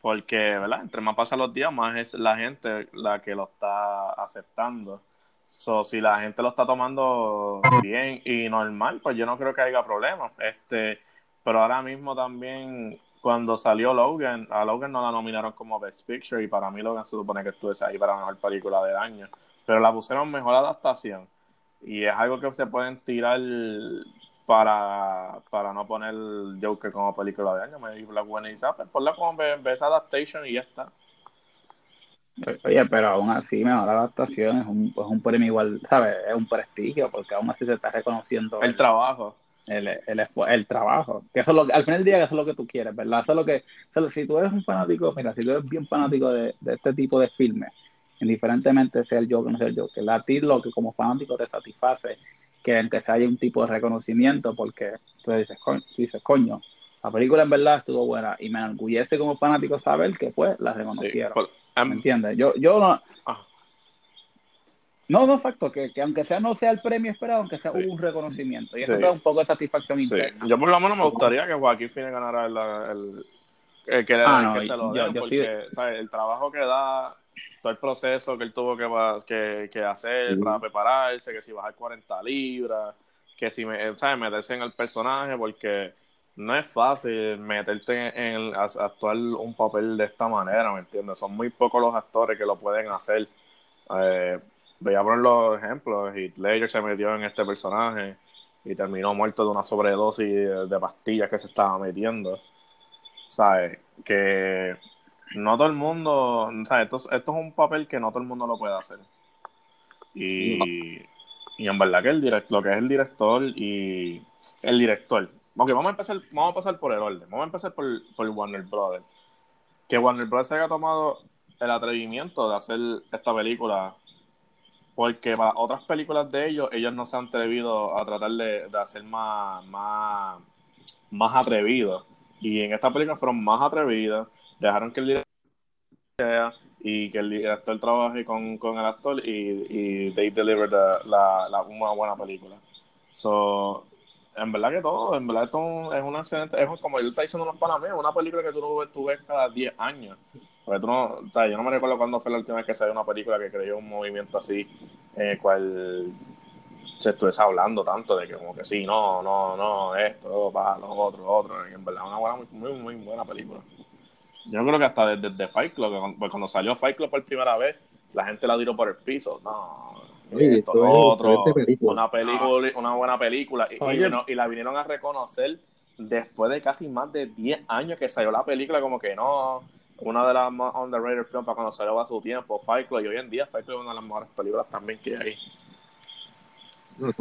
porque, ¿verdad? Entre más pasan los días, más es la gente la que lo está aceptando. So, si la gente lo está tomando bien y normal, pues yo no creo que haya problema. Este, pero ahora mismo también, cuando salió Logan, a Logan no la nominaron como Best Picture y para mí Logan se supone que estuviese ahí para mejor película del año. Pero la pusieron mejor adaptación. Y es algo que se pueden tirar para, para no poner Joker como película de año. Me dijo la buena y pues ponla como Best Adaptation y ya está. Oye, pero aún así, mejor adaptación es un, es un premio igual, ¿sabes? Es un prestigio, porque aún así se está reconociendo el, trabajo. el, el, el, trabajo. Que eso lo, al final del día, eso es lo que tú quieres, ¿verdad? Eso es lo que, si tú eres un fanático, mira, si tú eres bien fanático de, de este tipo de filmes, indiferentemente sea el Joker o no sea el Joker, a ti lo que como fanático te satisface, que aunque se haya un tipo de reconocimiento, porque tú dices, coño, tú dices, coño, la película en verdad estuvo buena y me enorgullece como fanático saber que pues la reconocieron. ¿Me entiendes? Yo, yo no, ah. No, no, exacto, que, que, aunque sea no sea el premio esperado, aunque sea un reconocimiento. Y eso da un poco de satisfacción interna. Yo por lo menos me gustaría que Joaquín Phoenix ganara el, el, que, ah, se lo den, porque el trabajo que da, todo el proceso que él tuvo que, que, hacer para prepararse, que si bajar 40 libras, que si me, ¿sabes? meterse en el personaje, porque no es fácil meterte en actuar un papel de esta manera, ¿me entiendes? Son muy pocos los actores que lo pueden hacer. Eh, voy a poner los ejemplos. Heath Ledger se metió en este personaje y terminó muerto de una sobredosis de, pastillas que se estaba metiendo. ¿Sabes? Que no todo el mundo, ¿sabes? Esto, esto es un papel que no todo el mundo lo puede hacer. Y, y en verdad que el direct, lo que es el director y el director. Ok, vamos a empezar, vamos a pasar por el orden. Vamos a empezar por, por Warner Brothers. Que Warner Brothers haya tomado el atrevimiento de hacer esta película porque para otras películas de ellos, ellos no se han atrevido a tratar de, hacer más, más, más atrevidos. Y en esta película fueron más atrevidas, dejaron que el director sea y que el director trabaje con, con el actor y, y they delivered la, una buena película. So, en verdad que todo, en verdad esto es un excelente, es como él está diciendo los mí, una película que tú, tú ves cada 10 años. Porque tú no, o sea, yo no me recuerdo cuándo fue la última vez que salió una película que creó un movimiento así, el cual se estuviese hablando tanto de que como que sí, no, no, no, esto, para lo otro, lo otro. Y en verdad, una buena, muy, muy, buena película. Yo creo que hasta desde, Fight Club, pues cuando salió Fight Club por primera vez, la gente la tiró por el piso. No, esto, otro, una película, una buena película. Y, y, la vinieron a reconocer después de casi más de 10 años que salió la película, como que no, una de las más underrated films para cuando salió a su tiempo, Fight Club, y hoy en día Fight Club es una de las mejores películas también que hay.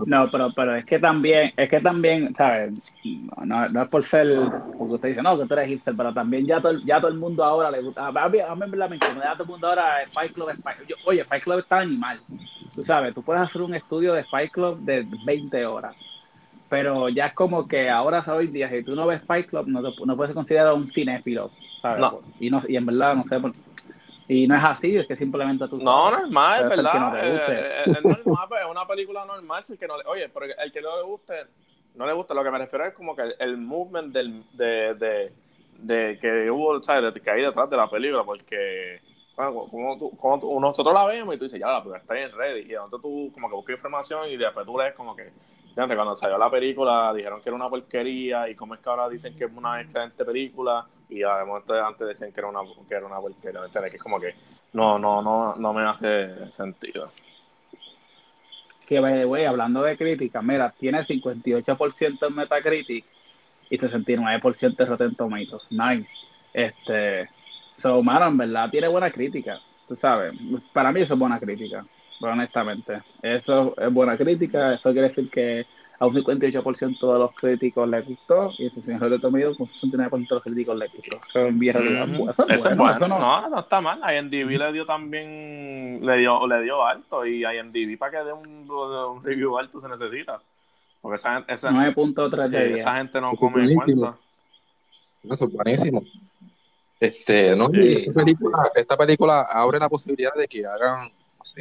No, pero, pero es que también, es que también, ¿sabes? No, no es por ser, porque usted dice, no, que tú eres hipster, pero también ya todo, ya todo el mundo ahora le gusta, a mí, a mí, a mí la ya todo el mundo ahora Fight Club es Fight Club. Oye, Fight Club está animal, tú sabes, tú puedes hacer un estudio de Fight Club de 20 horas, pero ya es como que ahora, hoy día, si tú no ves Fight Club, no, no puedes considerar un cinéfilo, no. Y, no, y en verdad, no sé, y no es así, es que simplemente tú... No, normal, es verdad. Eh, eh, es, normal, es una película normal, si el que no le, oye, pero el que no le guste, no le gusta, lo que me refiero es como que el, movement del, de, de, de que hubo, ¿sabes? De que hay detrás de la película, porque bueno, como, tú, como nosotros la vemos y tú dices, ya, la película está bien ready, y entonces tú como que buscas información y después tú lees como que, cuando salió la película dijeron que era una porquería y como es que ahora dicen que es una excelente película y además antes decían que era una, que era una porquería, Que es como que no, no, no, no me hace sentido. Que, güey, hablando de crítica, mira, tiene 58% en Metacritic y 69% en Rotten Tomatoes. Nice. Este, so, mano, en verdad tiene buena crítica. Tú sabes, para mí eso es buena crítica honestamente. Eso es buena crítica, eso quiere decir que a un 58% de los críticos les gustó y ese señor de Tomido con un 69% de los críticos les gustó. Eso es bien eso, no, no, está mal. IMDb le dio también, le dio, le dio alto y IMDb para que dé un, un review alto se necesita. Porque esa, esa, 9.3 de esa gente no come en cuenta. Eso es buenísimo. Este, no, esta, película, esta película abre la posibilidad de que hagan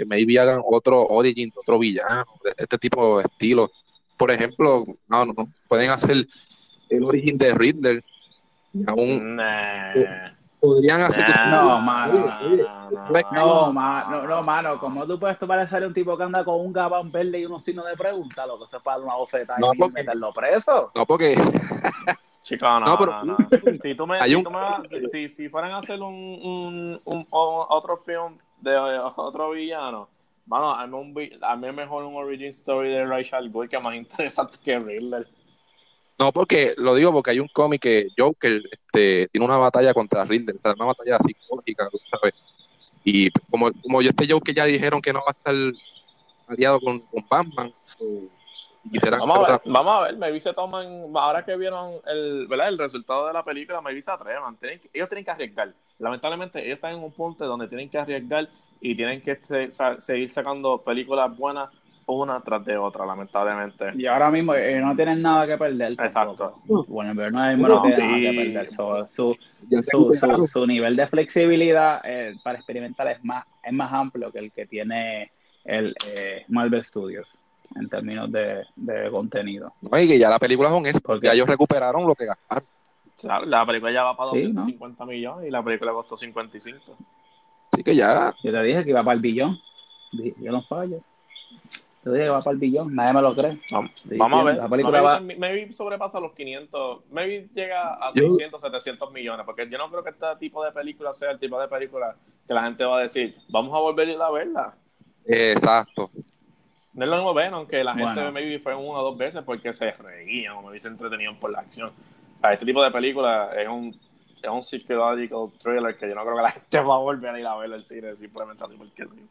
maybe hagan otro origin, otro villano, este tipo de estilo. Por ejemplo, no, no, pueden hacer el origin de Riddler. aún podrían hacer no, mano, no, mano, no, mano, como tú puedes parecer un tipo que anda con un gabán verde y unos signos de pregunta, lo que se para una bofeta y meterlo preso. No, porque Chico, no, pero, no, Si, tú me, si, tú me, si, si, fueran a hacer un, un, un, otro film de otro villano, bueno, a mí, a mí mejor un origin story de Rachel Boy que más interesante que Riddler. No, porque lo digo porque hay un cómic que Joker este, tiene una batalla contra Riddler, una batalla psicológica, ¿sabes? Y como, como yo este Joker ya dijeron que no va a estar aliado con, con Batman, quisieran Vamos a ver, otra- vamos a ver, maybe se toman, ahora que vieron el, ¿verdad? el resultado de la película, maybe se atrevan. Tienen ellos tienen que arriesgar. Lamentablemente, ellos están en un punto donde tienen que arriesgar y tienen que se- sa- seguir sacando películas buenas una tras de otra, lamentablemente. Y ahora mismo eh, no tienen nada que perder. Exacto. tampoco. Bueno, pero no, mismo no No, tiene nada sí. que perder. So, su, su, su, su nivel de flexibilidad eh, para experimentar es más, es más amplio que el que tiene el eh, Marvel Studios en términos de, de contenido. No, y que ya la película es un éxito, Porque- ya ellos recuperaron lo que gastaron. La película ya va para Sí, ¿no? 250 millones y la película costó 55. Así que ya, Yo te dije que iba para el billón. Yo no fallo. Te dije que va para el billón. Nadie me lo cree. Vamos, a ver. La película No, va, maybe, maybe sobrepasa los 500, maybe llega a Yo- 600, 700 millones, porque yo no creo que este tipo de película sea el tipo de película que la gente va a decir, vamos a volver a ir a verla. exacto. No es lo mismo ver, aunque la gente Bueno. maybe fue una o dos veces porque se reían o maybe se entretenían por la acción. O sea, este tipo de película es un, es un psychological thriller que yo no creo que la gente va a volver a ir a ver al cine simplemente así porque sí.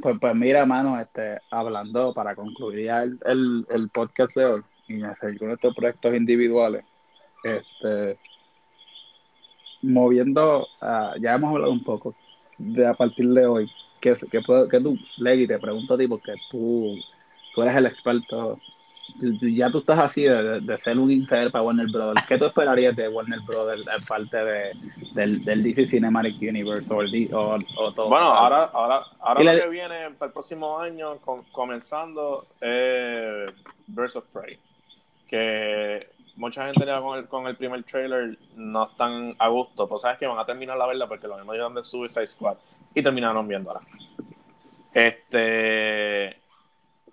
Pues, pues mira, mano, este, hablando para concluir ya el, el, el podcast de hoy y hacer con estos proyectos individuales, este, moviendo, ah, ya hemos hablado un poco de a partir de hoy, que, que, que tú, Leggy, te pregunto a ti porque tú, tú eres el experto, tú- tú- ya tú estás así de, de- ser un insider para Warner Brothers, ¿qué tú esperarías de Warner Brothers de parte de, del, del DC Cinematic Universe o, el o, o todo? Bueno, ahora, ahora, ahora lo le- que viene para el próximo año, com- comenzando, eh, Birds of Prey. Que mucha gente ya con el, con el primer trailer no están a gusto. Pues sabes que van a terminar la verla porque lo mismo dijeron de Suicide Squad y terminaron viéndola. Este,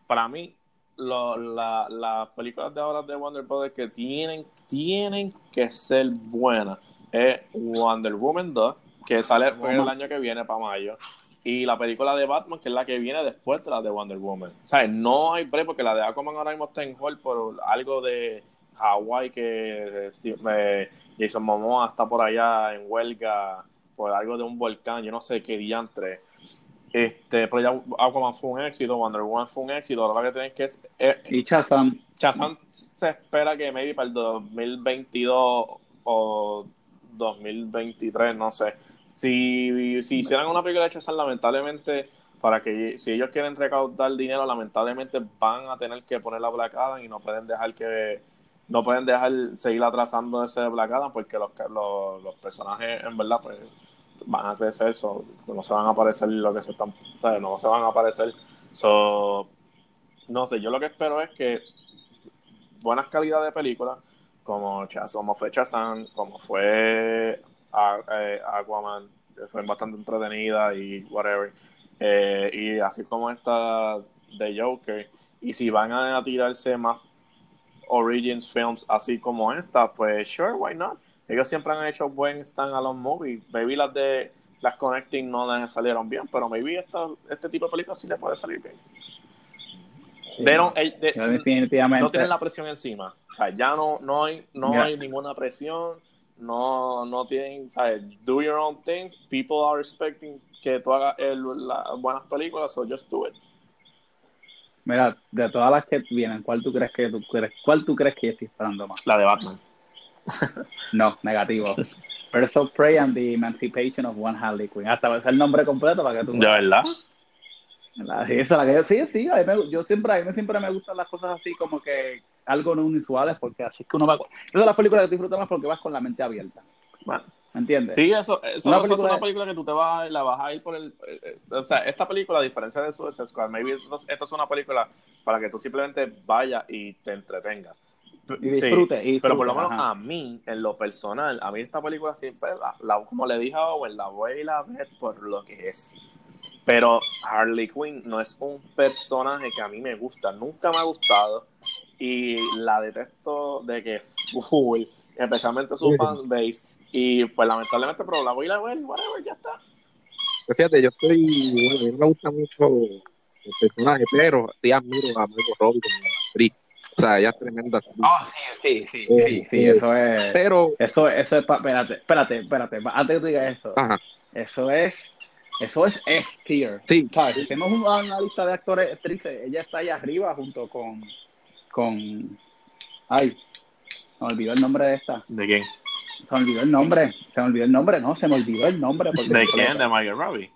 para mí, lo- la- las películas de ahora de Wonder Brothers que tienen, tienen que ser buenas es Wonder Woman 2, que sale el año que viene para mayo, y la película de Batman, que es la que viene después de la de Wonder Woman. O sea, no hay break porque la de Aquaman ahora mismo está en hold por algo de Hawái que Steve- eh, Jason Momoa está por allá en huelga por algo de un volcán, yo no sé qué diantre. Este, pero ya Aquaman fue un éxito, Wonder Woman fue un éxito, ahora lo que tienen que es, eh, Y Shazam, Shazam se espera que maybe para el 2022 o 2023, no sé. Si, si hicieran una película de Shazam, lamentablemente, para que si ellos quieren recaudar dinero, lamentablemente van a tener que poner la Black Adam y no pueden dejar que no pueden dejar seguir atrasando ese Black Adam porque los, los, los personajes en verdad pues van a crecer, so, no se van a aparecer lo que se están, o sea, no se van a aparecer. So, no sé, yo lo que espero es que buenas calidad de películas, como, Chaz- como fue Shazam, como fue eh, Aquaman, que fue bastante entretenida y whatever. Eh, y así como esta de Joker. Y si van a tirarse más Origins films así como esta, pues sure, why not? Ellos siempre han hecho buen stand-alone movie. Maybe las de las Connecting no les salieron bien, pero maybe esta, este tipo de películas sí les puede salir bien. They don't- eh, they- definitivamente. no tienen la presión encima. O sea, ya no, no, hay, no hay ninguna presión. No, no tienen, ¿sabes? Do your own thing. People are expecting que tú hagas el- las buenas películas, so just do it. Mira, de todas las que vienen, ¿cuál tú crees que tú crees, cuál tú crees que yo estoy esperando más? La de Batman. No, negativo. Birds of Prey and the Emancipation of One Harley Quinn. Hasta va a ser el nombre completo para que tú ¿De verdad? La- esa es la que yo, sí, sí, a mí me- yo siempre, a mí siempre me gustan las cosas así como que algo no inusuales porque así es que uno va, esas son las películas que disfrutas más porque vas con la mente abierta, Bueno, ¿me entiendes? sí, eso, eso Una no es película- una película que tú te vas, la vas a ir por el... eh, eh, o sea, esta película, a diferencia de Suicide Squad, maybe esto, esto es una película para que tú simplemente vayas y te entretengas. Y disfrute, y Pero por lo menos ajá. a mí, en lo personal, a mí esta película siempre, la, la- como le dije a Owen, la voy a ir a ver por lo que es. Pero Harley Quinn no es un personaje que a mí me gusta, nunca me ha gustado y la detesto de que full, especialmente su fanbase. Y pues lamentablemente, pero la voy a ir a ver, whatever, ya está. Pues fíjate, yo estoy, bueno, a mí no me gusta mucho el personaje, pero sí admiro a Margot Robbie como actriz. O sea, ella es tremenda. Ah, sí, sí, sí, Eh, sí, sí, eh, eso es, Pero, eso, eso es, pa- espérate, espérate, espérate, antes que tú digas eso, ajá, eso es, eso es S tier. sí, ¿Sabes? Si hacemos una, una lista de actores, actrices, ella está ahí arriba junto con, con. Ay, se me olvidó el nombre de esta. ¿De quién? Se me olvidó el nombre. Se me olvidó el nombre, no, se me olvidó el nombre. ¿De quién? ¿De Margot Robbie?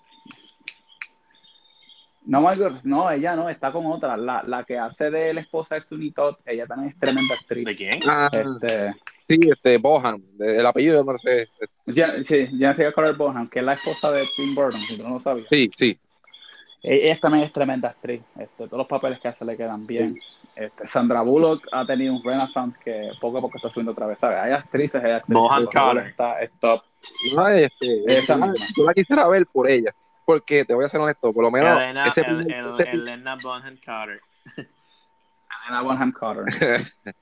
No, Margot, no, ella no, está con otra. La, la que hace de la esposa de Sweeney Todd, ella también es tremenda actriz. ¿De quién? Ah, Este, sí, este, Bohan, de- el apellido, no sé. Jen- sí, Jennifer Carter Bonham, que es la esposa de Tim Burton, si tú no lo sabías. Sí, sí. E- Ella también es tremenda actriz. Este, todos los papeles que hace le quedan bien. Este, Sandra Bullock ha tenido un renaissance que poco a poco está subiendo otra vez. ¿sabes? Hay actrices, hay actrices. Bohan Carter. Está, es top. No, este, Esa misma. yo la quisiera ver por ella. Porque te voy a ser honesto, por lo menos Elena, ese El- primer- El- ese- Elena Bonham Carter. Elena Bonham Carter.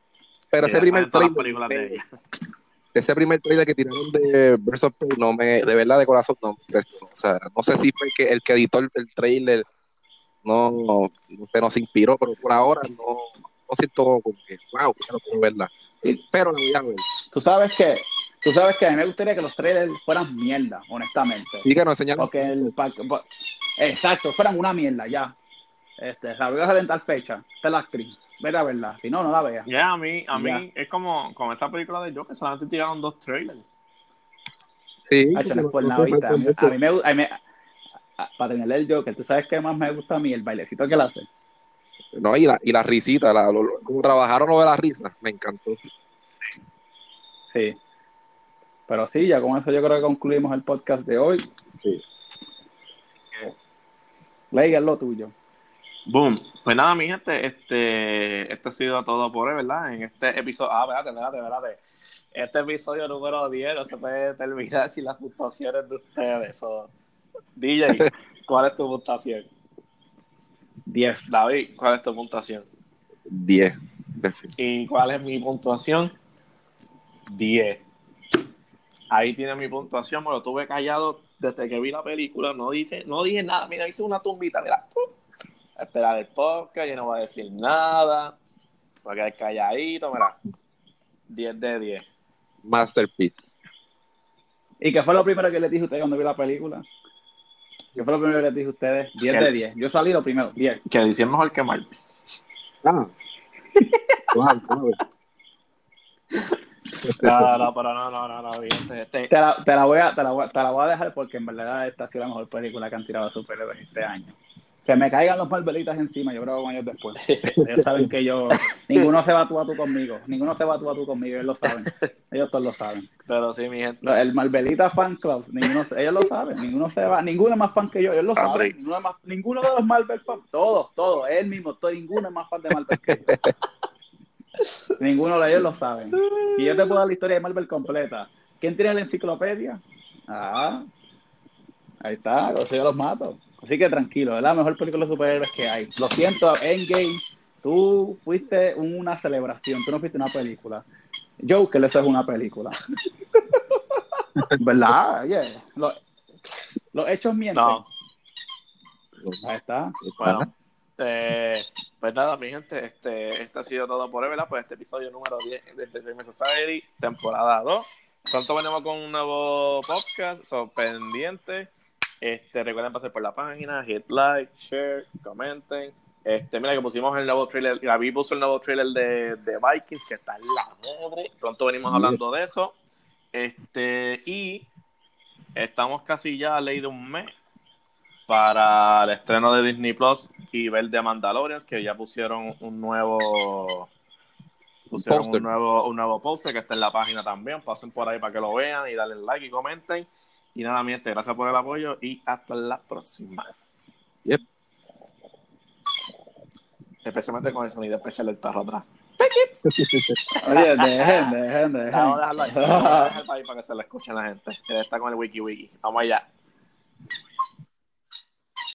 pero ese primer trailer, ese primer trailer que tiraron de Birds of Prey no me, de verdad de corazón no me. O sea, no sé si fue el que, el que editó el, el trailer no, no, se nos inspiró, pero por ahora no, no siento como que, wow, quiero verla. Pero la voy a ver. Tú sabes que, tú sabes que a mí me gustaría que los trailers fueran mierda, honestamente. Sí que nos enseñaron. Porque el exacto, fueran una mierda ya. Este, la voy a tal fecha. Esta es la actriz. Vete a verla. Si no, no la veas. Ya, a mí, a Ya. mí es como con esta película de Joker, solamente tiraron dos trailers. Sí, Hacho, no es por no nada, se ¿viste? A mí, falta a mí me gusta. Para tener el Joker, ¿tú sabes qué más me gusta a mí? El bailecito que él hace. No, y la, y la risita, la, lo- lo- como trabajaron lo de la risa, me encantó. Sí. Pero sí, ya con eso yo creo que concluimos el podcast de hoy. Sí. Es lo tuyo. Boom. Pues nada, mi gente, este, este ha sido todo por hoy, ¿verdad? En este episodio. Ah, espérate, espérate, espérate. Este episodio número 10 no se puede terminar sin las puntuaciones de ustedes. So, DJ, ¿cuál es tu puntuación? 10. David, ¿cuál es tu puntuación? 10. ¿Y cuál es mi puntuación? 10. Ahí tiene mi puntuación, me lo tuve callado desde que vi la película, no dice, no dije nada, mira, hice una tumbita, mira, a esperar el podcast, yo no voy a decir nada, voy a quedar calladito, mira, 10 de 10. Masterpiece. ¿Y qué fue lo primero que les dije a ustedes cuando vi la película? ¿Qué fue lo primero que les dije a ustedes? 10 ¿Qué? de 10. Yo salí lo primero, 10. Que dice es mejor que Marvel. Ah. Wow, wow. No, no, pero no, no, no, no, este, Te la, te la voy a, te, la voy, a- te la voy a dejar porque en verdad esta ha sido la mejor película que han tirado de superhéroes este año. Que me caigan los Marvelitas encima, yo creo que años después. Ellos saben que yo, ninguno se va tú a tú conmigo, ninguno se va tú a tú conmigo, ellos lo saben. Ellos todos lo saben. pero sí, mi gente, El Marvelita Fan Club, ninguno, ellos lo saben, ninguno se va, ninguno es más fan que yo, ellos lo André. saben. Ninguno, es más- ninguno de los Marvel fan, todos, todos, él mismo, todo, ninguno es más fan de Marvel que yo. Ninguno de ellos lo saben. Y yo te puedo dar la historia de Marvel completa. ¿Quién tiene la enciclopedia? Ah, ahí está, yo los mato. Así que tranquilo, es la mejor película de superhéroes que hay. Lo siento, Endgame, tú fuiste una celebración, tú no fuiste una película. Joker, eso es una película. ¿Verdad? Oye, lo- los hechos mienten. no, Ahí está. Bueno, eh, pues nada, mi gente, este, este ha sido todo por hoy, ¿verdad? Pues este episodio número 10 de The Dream Society, temporada 2. Pronto venimos con un nuevo podcast, son pendientes. Este, recuerden pasar por la página, hit like, share, comenten. Este, mira que pusimos el nuevo trailer, Gaby puso el nuevo trailer de, de Vikings, que está en la madre. Pronto venimos hablando de eso. Este, y estamos casi ya a ley de un mes para el estreno de Disney Plus y ver de Mandalorian, que ya pusieron un nuevo pusieron un nuevo un nuevo póster que está en la página también. Pasen por ahí para que lo vean y darle like y comenten. Y nada, mi gente, gracias por el apoyo y hasta la próxima. Yep. Especialmente con el sonido especial del perro atrás. Oye, dejen, dejen, dejen. Vamos a dejarlo ahí. Vamos a dejarlo ahí para que se lo escuchen la gente. Él está con el wiki wiki. Vamos allá.